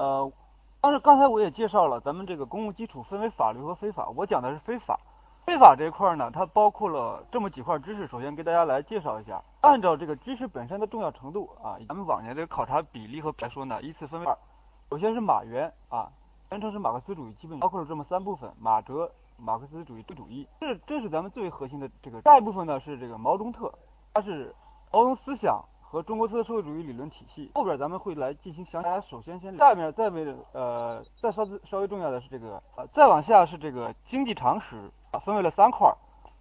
呃，当时刚才我也介绍了，咱们这个公共基础分为法律和非法，我讲的是非法。非法这一块呢，它包括了这么几块知识，首先给大家来介绍一下。按照这个知识本身的重要程度啊，咱们往年这个考察比例和来说呢，依次分为二。首先是马原啊，全称是马克思主义基本包括了这么三部分：马哲、马克思主义、主义，这这是咱们最为核心的这个。下一部分呢是这个毛中特，它是毛泽东思想。和中国特色社会主义理论体系，后边咱们会来进行详。大家首先先下面再为呃再稍稍微重要的是这个呃再往下是这个经济常识啊，分为了三块：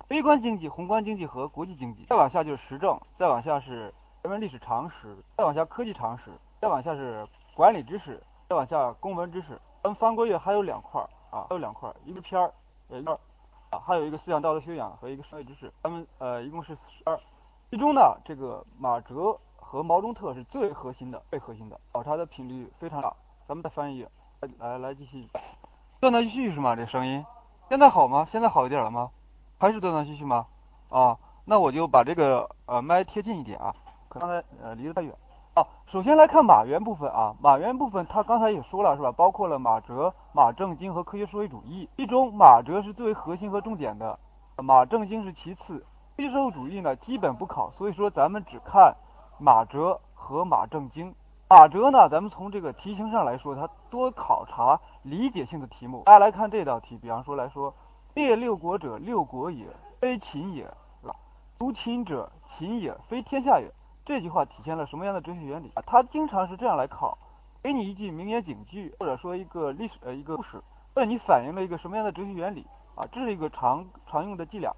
微观经济、宏观经济和国际经济。再往下就是时政，再往下是人文历史常识，再往下科技常识，再往下是管理知识，再往下公文知识。咱们翻过页还有两块啊，还有两块，一个片儿呃啊，还有一个思想道德修养和一个商业知识。咱们呃一共是十二。其中呢，这个马哲和毛中特是最核心的、最核心的，考察的频率非常大。咱们再翻译，来来来继续，断断续续是吗？这声音现在好吗？现在好一点了吗？还是断断续续吗？啊，那我就把这个呃麦贴近一点啊，刚才呃离得太远。啊，首先来看马原部分啊，马原部分他刚才也说了是吧？包括了马哲、马正经和科学社会主义，其中马哲是最为核心和重点的，马正经是其次。非社会主义呢，基本不考，所以说咱们只看马哲和马正经。马哲呢，咱们从这个题型上来说，它多考察理解性的题目。大家来看这道题，比方说来说，列六国者，六国也，非秦也，是吧？独秦者，秦也，非天下也。这句话体现了什么样的哲学原理啊？它经常是这样来考，给你一句名言警句，或者说一个历史呃一个故事，问你反映了一个什么样的哲学原理啊？这是一个常常用的伎俩。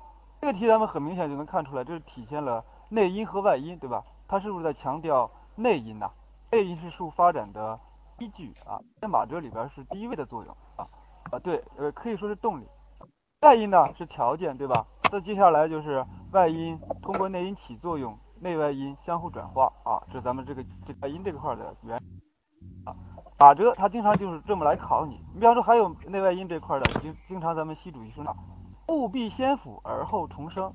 这个题咱们很明显就能看出来，这是体现了内因和外因，对吧？它是不是在强调内因呢？内因是事物发展的依据啊，在马哲里边是第一位的作用啊啊，对，呃，可以说是动力。外因呢是条件，对吧？那接下来就是外因通过内因起作用，内外因相互转化啊，这是咱们这个这外因这块的原啊。马哲他经常就是这么来考你，你比方说还有内外因这块的，经经常咱们习主席说。务必先腐而后重生。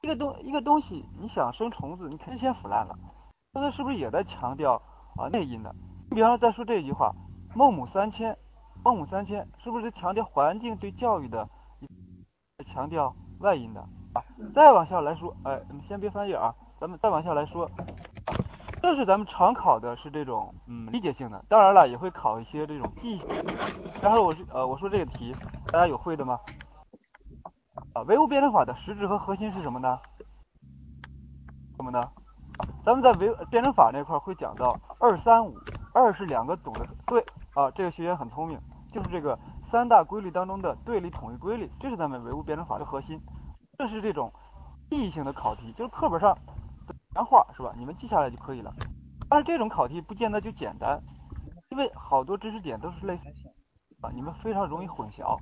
一个东一个东西，你想生虫子，你肯定先腐烂了。那它是不是也在强调啊内因的？你比方说再说这句话，孟母三迁，孟母三迁是不是强调环境对教育的强调外因的啊？再往下来说，哎，你先别翻页啊，咱们再往下来说，这是咱们常考的是这种嗯理解性的，当然了也会考一些这种记忆性。然后我是呃我说这个题，大家有会的吗？啊，唯物辩证法的实质和核心是什么呢？什么呢？咱们在唯辩证法那块会讲到二三五，二是两个总的对啊，这个学员很聪明，就是这个三大规律当中的对立统一规律，这是咱们唯物辩证法的核心。这是这种意义性的考题，就是课本上原话是吧？你们记下来就可以了。但是这种考题不见得就简单，因为好多知识点都是类似啊，你们非常容易混淆。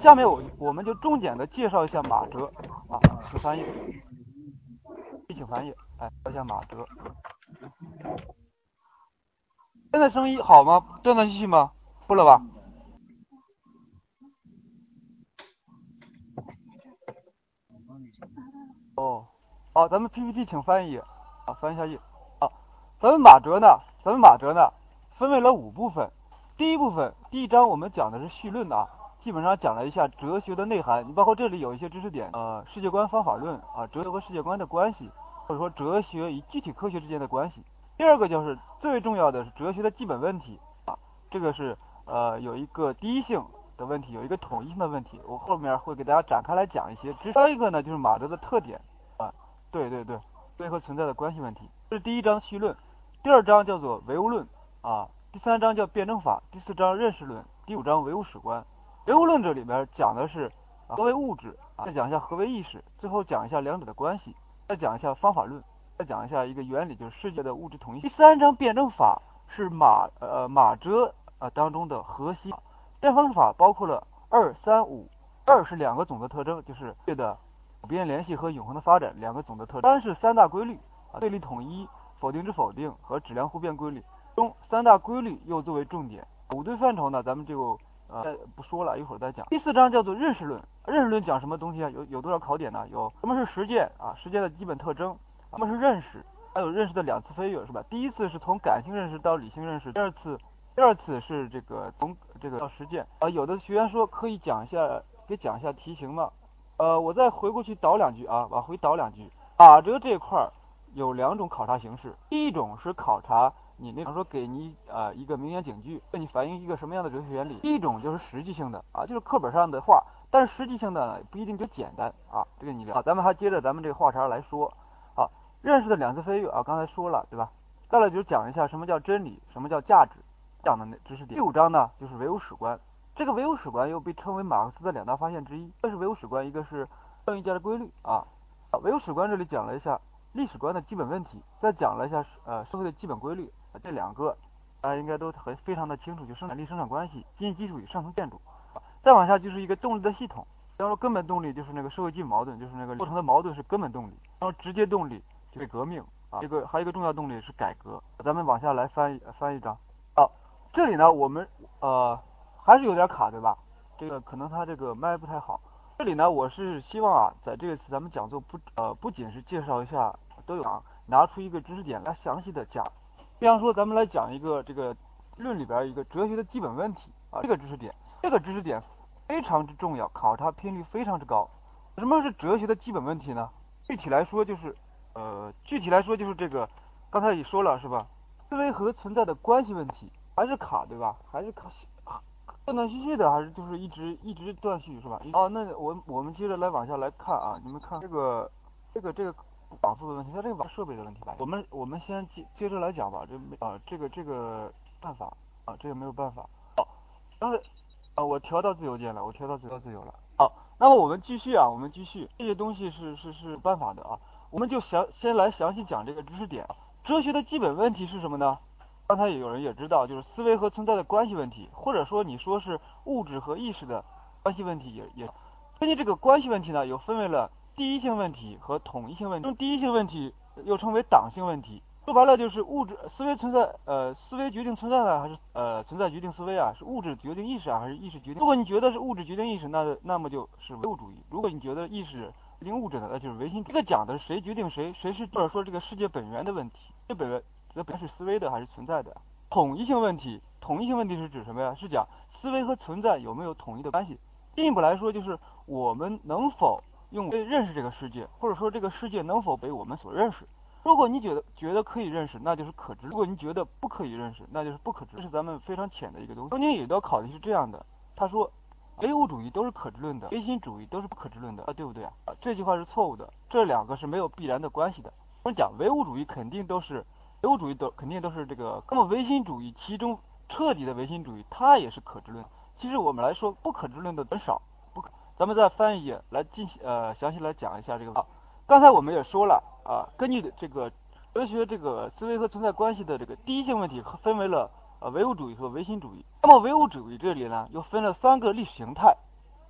下面我我们就重点的介绍一下马哲啊，请翻译，请翻译，哎，说一下马哲。现在声音好吗？断断续续吗？不了吧？哦，好，咱们 PPT 请翻译啊，翻一下页啊。咱们马哲呢，咱们马哲呢，分为了五部分。第一部分，第一章我们讲的是绪论啊。基本上讲了一下哲学的内涵，你包括这里有一些知识点，呃，世界观方法论啊，哲学和世界观的关系，或者说哲学与具体科学之间的关系。第二个就是最重要的是哲学的基本问题啊，这个是呃有一个第一性的问题，有一个统一性的问题，我后面会给大家展开来讲一些。还有一个呢就是马哲的特点啊，对对对，最后存在的关系问题。这是第一章绪论，第二章叫做唯物论啊，第三章叫辩证法，第四章认识论，第五章唯物史观。唯物论这里边讲的是何为物质啊，再讲一下何为意识，最后讲一下两者的关系，再讲一下方法论，再讲一下一个原理，就是世界的物质统一。第三章辩证法是马呃马哲啊当中的核心。辩证法包括了二三五，二是两个总的特征，就是对的普遍联系和永恒的发展两个总的特征。三是三大规律啊，对立统一、否定之否定和质量互变规律中三大规律又作为重点。五对范畴呢，咱们就。呃，不说了一会儿再讲。第四章叫做认识论，认识论讲什么东西啊？有有多少考点呢？有什么是实践啊？实践的基本特征，什么是认识？还有认识的两次飞跃是吧？第一次是从感性认识到理性认识，第二次第二次是这个从这个到实践啊，有的学员说可以讲一下，给讲一下题型吗。呃，我再回过去倒两句啊，往回倒两句。打折这一块儿有两种考察形式，第一种是考察你那，比方说给你呃一个名言警句，问你反映一个什么样的哲学原理。第一种就是实际性的啊，就是课本上的话，但是实际性的呢不一定就简单啊。这个你聊好，咱们还接着咱们这个话茬来说。好，认识的两次飞跃啊，刚才说了对吧？再来就是讲一下什么叫真理，什么叫价值，讲的那知识点。第五章呢就是唯物史观，这个唯物史观又被称为马克思的两大发现之一，一个是唯物史观，一个是剩余价值规律啊。啊，唯物史观这里讲了一下历史观的基本问题，再讲了一下呃社会的基本规律，这两个大家应该都很非常的清楚，就生产力生产关系、经济基础与上层建筑。再往下就是一个动力的系统，比方说根本动力就是那个社会基本矛盾，就是那个构成的矛盾是根本动力，然后直接动力就是革命啊，这个还有一个重要动力是改革。咱们往下来翻一翻一张，啊，这里呢我们呃还是有点卡对吧？这个可能它这个麦不太好。这里呢，我是希望啊，在这个次咱们讲座不呃不仅是介绍一下，都有啊拿出一个知识点来详细的讲。比方说，咱们来讲一个这个论里边一个哲学的基本问题啊，这个知识点，这个知识点非常之重要，考察频率非常之高。什么是哲学的基本问题呢？具体来说就是呃，具体来说就是这个，刚才也说了是吧？思维和存在的关系问题还是卡对吧？还是卡。断断续续的，还是就是一直一直断续是吧？哦，那我我们接着来往下来看啊，你们看这个这个这个网速的问题，它这个网设备的问题吧。我们我们先接接着来讲吧，这没啊这个这个办法啊这个没有办法。好，刚才啊我调到自由键了，我调到自由自由了。好，那么我们继续啊，我们继续这些东西是是是办法的啊，我们就详先来详细讲这个知识点。哲学的基本问题是什么呢？刚才有人也知道，就是思维和存在的关系问题，或者说你说是物质和意识的关系问题，也也根据这个关系问题呢，又分为了第一性问题和统一性问题。中第一性问题又称为党性问题，说白了就是物质思维存在，呃，思维决定存在呢，还是呃存在决定思维啊？是物质决定意识啊，还是意识决定？如果你觉得是物质决定意识，那那么就是唯物主义；如果你觉得意识决定物质呢，那就是唯心。这个讲的是谁决定谁，谁是或者说这个世界本源的问题，这本源。这本是思维的还是存在的？统一性问题，统一性问题是指什么呀？是讲思维和存在有没有统一的关系？进一步来说，就是我们能否用认识这个世界，或者说这个世界能否被我们所认识？如果你觉得觉得可以认识，那就是可知；如果你觉得不可以认识，那就是不可知。这是咱们非常浅的一个东西。中间有一道考题是这样的，他说唯物主义都是可知论的，唯心主义都是不可知论的啊，对不对啊？这句话是错误的，这两个是没有必然的关系的。我们讲唯物主义肯定都是。唯物主义都肯定都是这个，那么唯心主义其中彻底的唯心主义，它也是可知论。其实我们来说不可知论的很少，咱们再翻一页来进行呃详细来讲一下这个。刚才我们也说了啊，根据这个哲学这个思维和存在关系的这个第一性问题，分为了呃唯物主义和唯心主义。那么唯物主义这里呢，又分了三个历史形态，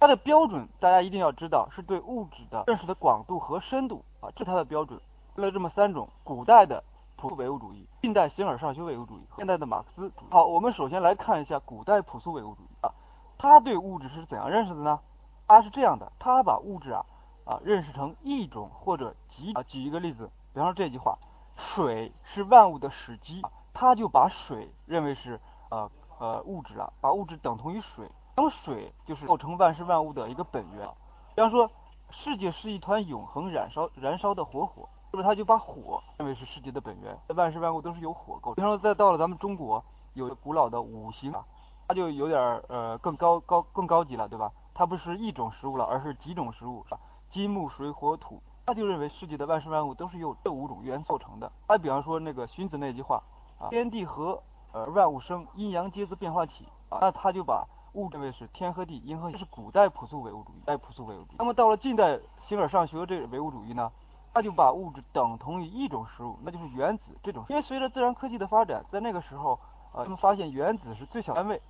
它的标准大家一定要知道，是对物质的认识的广度和深度啊，这是它的标准。分了这么三种，古代的。朴素唯物主义，近代形而上学唯物主义，现代的马克思主义。好，我们首先来看一下古代朴素唯物主义啊，他对物质是怎样认识的呢？他是这样的，他把物质啊啊认识成一种或者几啊。举一个例子，比方说这句话，水是万物的始基，他就把水认为是呃呃物质了，把物质等同于水，那么水就是构成万事万物的一个本源。比方说，世界是一团永恒燃烧燃烧的火火。是不是他就把火认为是世界的本源？万事万物都是由火构成。比方说，再到了咱们中国，有古老的五行啊，它就有点呃更高高更高级了，对吧？它不是一种食物了，而是几种食物，金木水火土。他就认为世界的万事万物都是由这五种元素构成的。还比方说那个荀子那句话啊，天地合而万物生，阴阳皆自变化体啊，那他就把物认为是天和地，阴和这是古代朴素唯物主义，代朴素唯物主义。那么到了近代形而上学这唯物主义呢？他就把物质等同于一种食物，那就是原子这种。因为随着自然科技的发展，在那个时候，呃，他们发现原子是最小单位，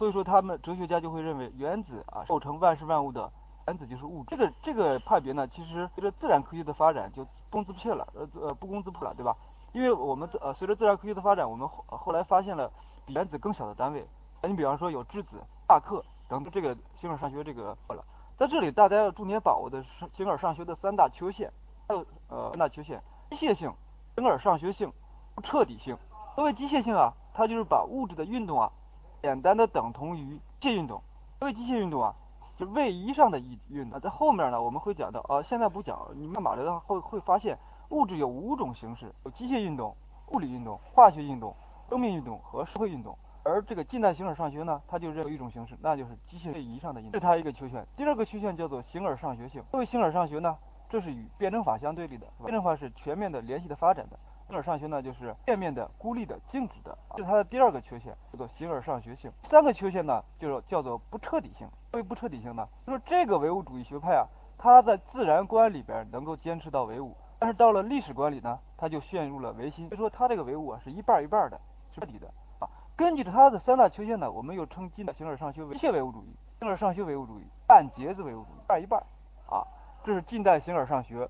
所以说他们哲学家就会认为原子啊构成万事万物的原子就是物质。这个这个派别呢，其实随着自然科学的发展就不攻自破了，呃呃不攻自破了，对吧？因为我们呃随着自然科学的发展，我们后后来发现了比原子更小的单位。你比方说有质子、夸克等这个形而上学这个了。在这里大家要重点把握的是形而上学的三大缺陷。还有呃三大缺陷：机械性、形而上学性、不彻底性。所谓机械性啊，它就是把物质的运动啊，简单的等同于机械运动。因为机械运动啊，就位移上的一运动。在后面呢，我们会讲到，呃，现在不讲，你慢慢的会会发现，物质有五种形式：有机械运动、物理运动、化学运动、生命运动和社会运动。而这个近代形而上学呢，它就认为一种形式，那就是机械位移上的运动，是它一个缺陷。第二个缺陷叫做形而上学性。作为形而上学呢，这是与辩证法相对立的，辩证法是全面的、联系的发展的。形而上学呢，就是片面的、孤立的、静止的，这是它的第二个缺陷，叫做形而上学性。三个缺陷呢，就是叫做不彻底性。为不彻底性呢，就是这个唯物主义学派啊，它在自然观里边能够坚持到唯物，但是到了历史观里呢，它就陷入了唯心。所以说它这个唯物啊，是一半一半的，彻底的啊。根据着它的三大缺陷呢，我们又称近代形而上学为机械唯物主义、形而上学唯物主义、半截子唯物主义，半一半啊，这是近代形而上学。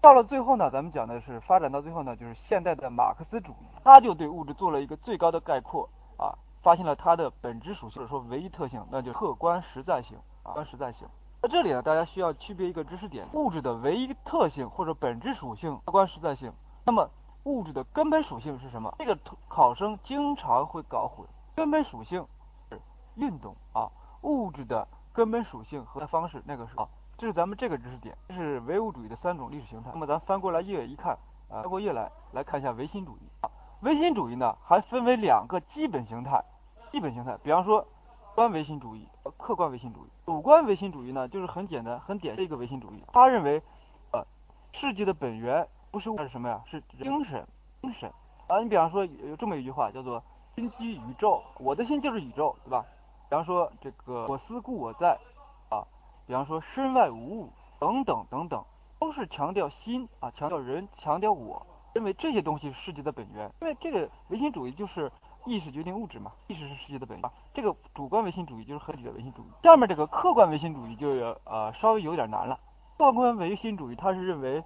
到了最后呢，咱们讲的是发展到最后呢，就是现代的马克思主义，他就对物质做了一个最高的概括啊，发现了它的本质属性，或者说唯一特性，那就客观实在性啊，观实在性。在这里呢，大家需要区别一个知识点：物质的唯一特性或者本质属性，客观实在性。那么物质的根本属性是什么？这个考生经常会搞混。根本属性是运动啊，物质的根本属性和方式那个是啊，这是咱们这个知识点，这是唯物主义的三种历史形态。那么咱翻过来页一看，啊，翻过页来来看一下唯心主义啊。唯心主义呢还分为两个基本形态，基本形态，比方说主观唯心主义和客观唯心主义。主观唯心主义呢就是很简单、很典型的一个唯心主义，他认为呃世界的本源。不是物是什么呀？是精神，精神啊！你比方说有这么一句话，叫做“心即宇宙”，我的心就是宇宙，对吧？比方说这个“我思故我在”，比方说“身外无物”等等等等，都是强调心啊，强调人，强调我，认为这些东西是世界的本源。因为这个唯心主义就是意识决定物质嘛，意识是世界的本源。这个主观唯心主义就是合理的唯心主义。下面这个客观唯心主义就呃稍微有点难了。客观唯心主义它是认为。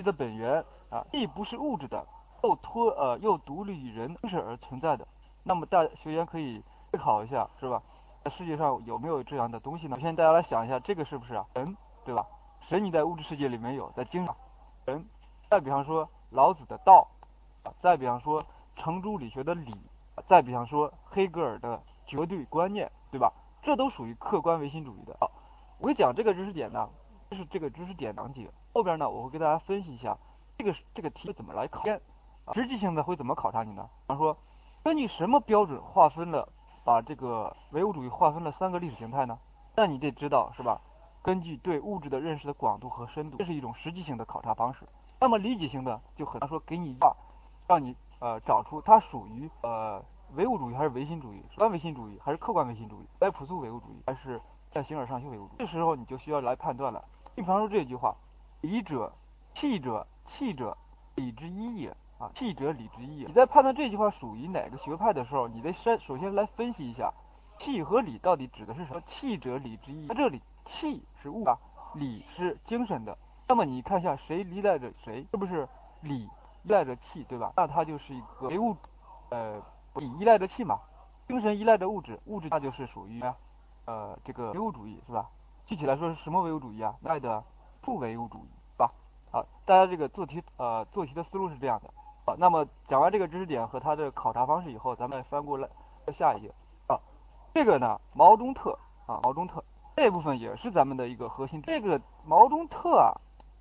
的本源啊，既不是物质的，又脱呃又独立于人精神而存在的。那么大学员可以思考一下，是吧？世界上有没有这样的东西呢？首先大家来想一下，这个是不是啊？神，对吧？神你在物质世界里没有，在精神神。再比方说老子的道，啊再比方说程朱理学的理，再比方说黑格尔的绝对观念，对吧？这都属于客观唯心主义的。好，我讲这个知识点呢，就是这个知识点讲解。后边呢，我会给大家分析一下这个这个题怎么来考，实际性的会怎么考察你呢？比方说，根据什么标准划分了把这个唯物主义划分了三个历史形态呢？那你得知道是吧？根据对物质的认识的广度和深度，这是一种实际性的考察方式。那么理解性的就很难说，给你一让你呃找出它属于呃唯物主义还是唯心主义，主观唯心主义还是客观唯心主义，来朴素唯物主义还是在形而上学唯物主义？这时候你就需要来判断了。你比方说这句话。理者，气者，气者，理之一也啊！气者，理之一。你在判断这句话属于哪个学派的时候，你得先首先来分析一下，气和理到底指的是什么？气者，理之一。在这里，气是物啊，理是精神的。那么你看一下，谁依赖着谁？是不是理依赖着气，对吧？那它就是一个唯物，呃，理依赖着气嘛，精神依赖着物质，物质那就是属于呃这个唯物主义，是吧？具体来说是什么唯物主义啊？爱的。不唯物主义，吧？好，大家这个做题呃做题的思路是这样的。好，那么讲完这个知识点和它的考察方式以后，咱们翻过来下一页啊。这个呢，毛中特啊，毛中特这部分也是咱们的一个核心。这个毛中特啊，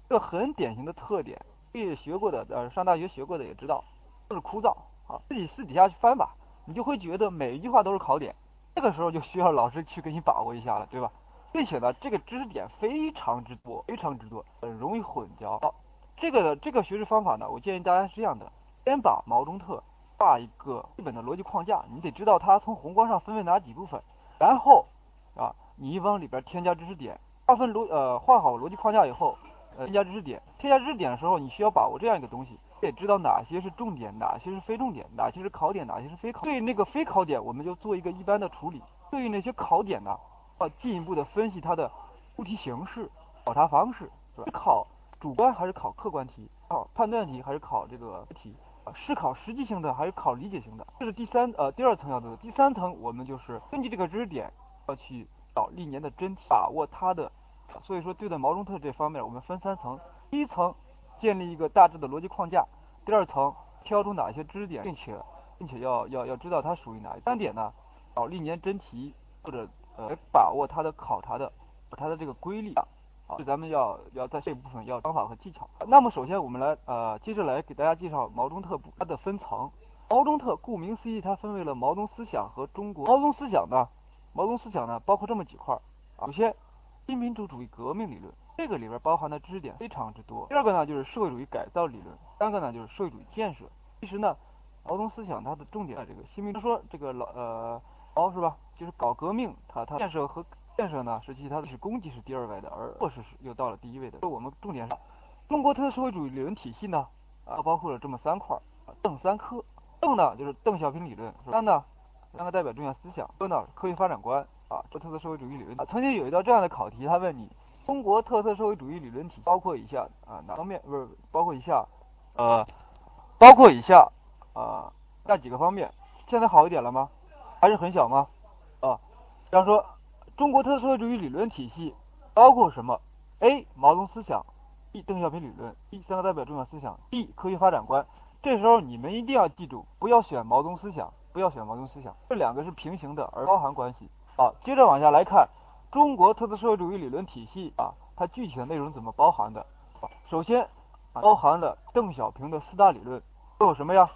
一个很典型的特点，也学过的呃上大学学过的也知道，就是枯燥啊。自己私底下去翻吧，你就会觉得每一句话都是考点。这个时候就需要老师去给你把握一下了，对吧？并且呢，这个知识点非常之多，非常之多，很容易混淆。好，这个的这个学习方法呢，我建议大家是这样的：先把毛中特画一个基本的逻辑框架，你得知道它从宏观上分为哪几部分。然后啊，你往里边添加知识点，划分逻呃画好逻辑框架以后，呃添加知识点。添加知识点的时候，你需要把握这样一个东西，得知道哪些是重点，哪些是非重点，哪些是考点，哪些是非考。对那个非考点，我们就做一个一般的处理。对于那些考点呢？要进一步的分析它的出题形式、考察方式，是吧？考主观还是考客观题？考判断题还是考这个题？是考实际性的还是考理解性的？这是第三呃第二层要做的。第三层我们就是根据这个知识点要去找历年的真题，把握它的。所以说对待毛中特这方面，我们分三层：第一层建立一个大致的逻辑框架；第二层挑出哪些知识点，并且并且要要要知道它属于哪一三点呢？找历年真题或者呃把握它的考察的它的这个规律，好，咱们要要在这部分要方法和技巧。那么首先我们来呃接着来给大家介绍毛中特部它的分层。毛中特顾名思义，它分为了毛泽东思想和中国毛泽东思想呢，毛泽东思想呢包括这么几块儿，首先新民主主义革命理论。这个里边包含的知识点非常之多。第二个呢，就是社会主义改造理论；三个呢，就是社会主义建设。其实呢，毛泽东思想它的重点在这个新民说这个老呃毛是吧？就是搞革命，它它建设和建设呢，实际它是功绩是第二位的，而措施是又到了第一位的。我们重点是中国特色社会主义理论体系呢，啊，包括了这么三块儿，邓三科。邓呢就是邓小平理论，三呢三个代表重要思想，科呢科学发展观啊，这特色社会主义理论。曾经有一道这样的考题，他问你。中国特色社会主义理论体系包括以下啊哪方面？不是包括以下，呃，包括以下啊那几个方面？现在好一点了吗？还是很小吗？啊，比方说中国特色社会主义理论体系包括什么？A. 毛泽东思想，B. 邓小平理论，B. 三个代表重要思想，D. 科学发展观。这时候你们一定要记住，不要选毛泽东思想，不要选毛泽东思想，这两个是平行的，而包含关系。好，接着往下来看。中国特色社会主义理论体系啊，它具体的内容怎么包含的？首先，包含了邓小平的四大理论，都有什么呀？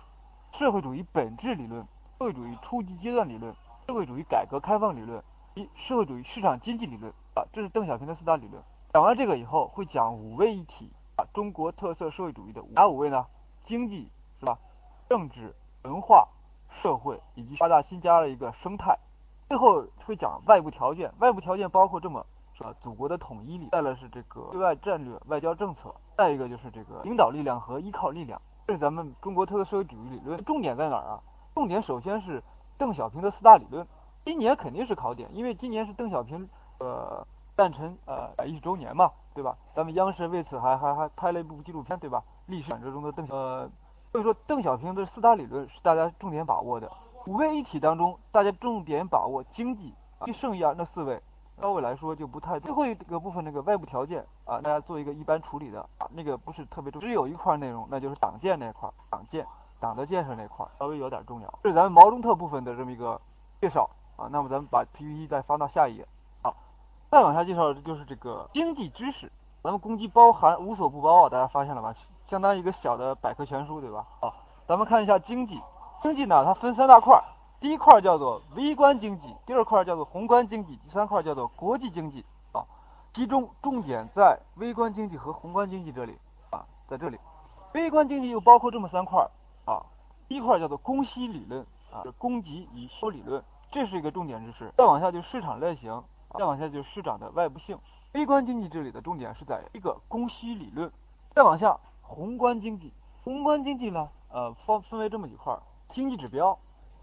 社会主义本质理论、社会主义初级阶段理论、社会主义改革开放理论一社会主义市场经济理论啊，这是邓小平的四大理论。讲完这个以后，会讲五位一体啊，中国特色社会主义的哪五位呢？经济是吧？政治、文化、社会以及八大新加了一个生态。最后会讲外部条件，外部条件包括这么说：祖国的统一力，再来是这个对外战略、外交政策，再一个就是这个领导力量和依靠力量。这是咱们中国特色社会主义理论，重点在哪儿啊？重点首先是邓小平的四大理论。今年肯定是考点，因为今年是邓小平呃诞辰呃一周年嘛，对吧？咱们央视为此还还还拍了一部纪录片，对吧？历史转折中的邓呃，所以说邓小平的四大理论是大家重点把握的。五位一体当中，大家重点把握经济，就剩下那四位，稍微来说就不太。最后一个部分那个外部条件啊，大家做一个一般处理的啊，那个不是特别重，只有一块内容，那就是党建那块，党建党的建设那块稍微有点重要。这是咱们毛中特部分的这么一个介绍啊，那么咱们把 PPT 再翻到下一页啊，再往下介绍的就是这个经济知识，咱们公鸡包含无所不包啊，大家发现了吧？相当于一个小的百科全书，对吧？啊，咱们看一下经济。经济呢，它分三大块，第一块叫做微观经济，第二块叫做宏观经济，第三块叫做国际经济啊。其中重点在微观经济和宏观经济这里啊，在这里，微观经济又包括这么三块啊。第一块叫做供需理论啊，供给与需求理论，这是一个重点知识。再往下就是市场类型，再往下就是市场的外部性。微观经济这里的重点是在一个供需理论，再往下宏观经济，宏观经济呢，呃，分分为这么几块。经济指标，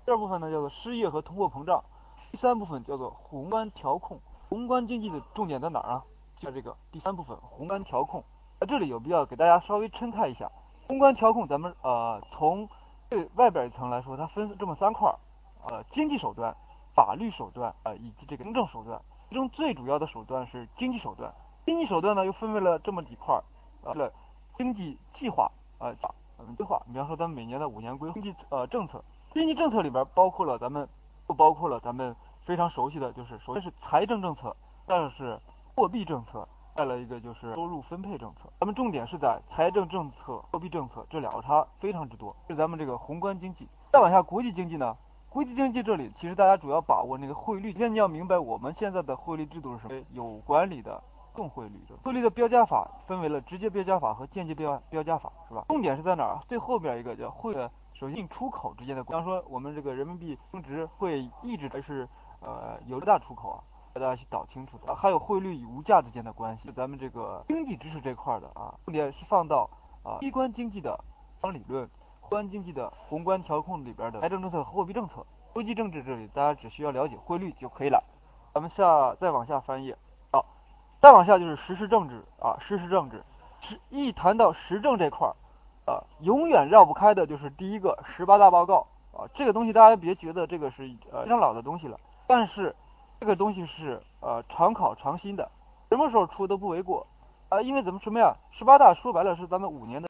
第二部分呢叫做失业和通货膨胀，第三部分叫做宏观调控。宏观经济的重点在哪儿啊？就这个第三部分宏观调控。在这里有必要给大家稍微称开一下，宏观调控咱们呃从最外边一层来说，它分这么三块儿，呃经济手段、法律手段啊以及这个行政手段。其中最主要的手段是经济手段，经济手段呢又分为了这么几块儿，了经济计划啊。规划，比方说咱们每年的五年规经济呃政策，经济政策里边包括了咱们，不包括了咱们非常熟悉的就是，首先是财政政策，再是货币政策，再来一个就是收入分配政策。咱们重点是在财政政策、货币政策这两个差非常之多，是咱们这个宏观经济。再往下国际经济呢，国际经济这里其实大家主要把握那个汇率，首先你要明白我们现在的汇率制度是什么，有管理的。重汇率，汇率的标价法分为了直接标价法和间接标标价法，是吧？重点是在哪儿？最后边一个叫汇的，首先进出口之间的，比方说我们这个人民币升值会一直还是呃有大出口啊，大家去搞清楚的。还有汇率与物价之间的关系，咱们这个经济知识这块的啊，重点是放到啊微观经济的方理论，宏观经济的宏观调控里边的财政政策和货币政策，国际政治这里大家只需要了解汇率就可以了。咱们下再往下翻页。再往下就是实施政治啊，实施政治，实一谈到实政这块儿啊，永远绕不开的就是第一个十八大报告啊，这个东西大家别觉得这个是呃非常老的东西了，但是这个东西是呃常考常新的，什么时候出都不为过啊，因为怎么什么呀？十八大说白了是咱们五年的。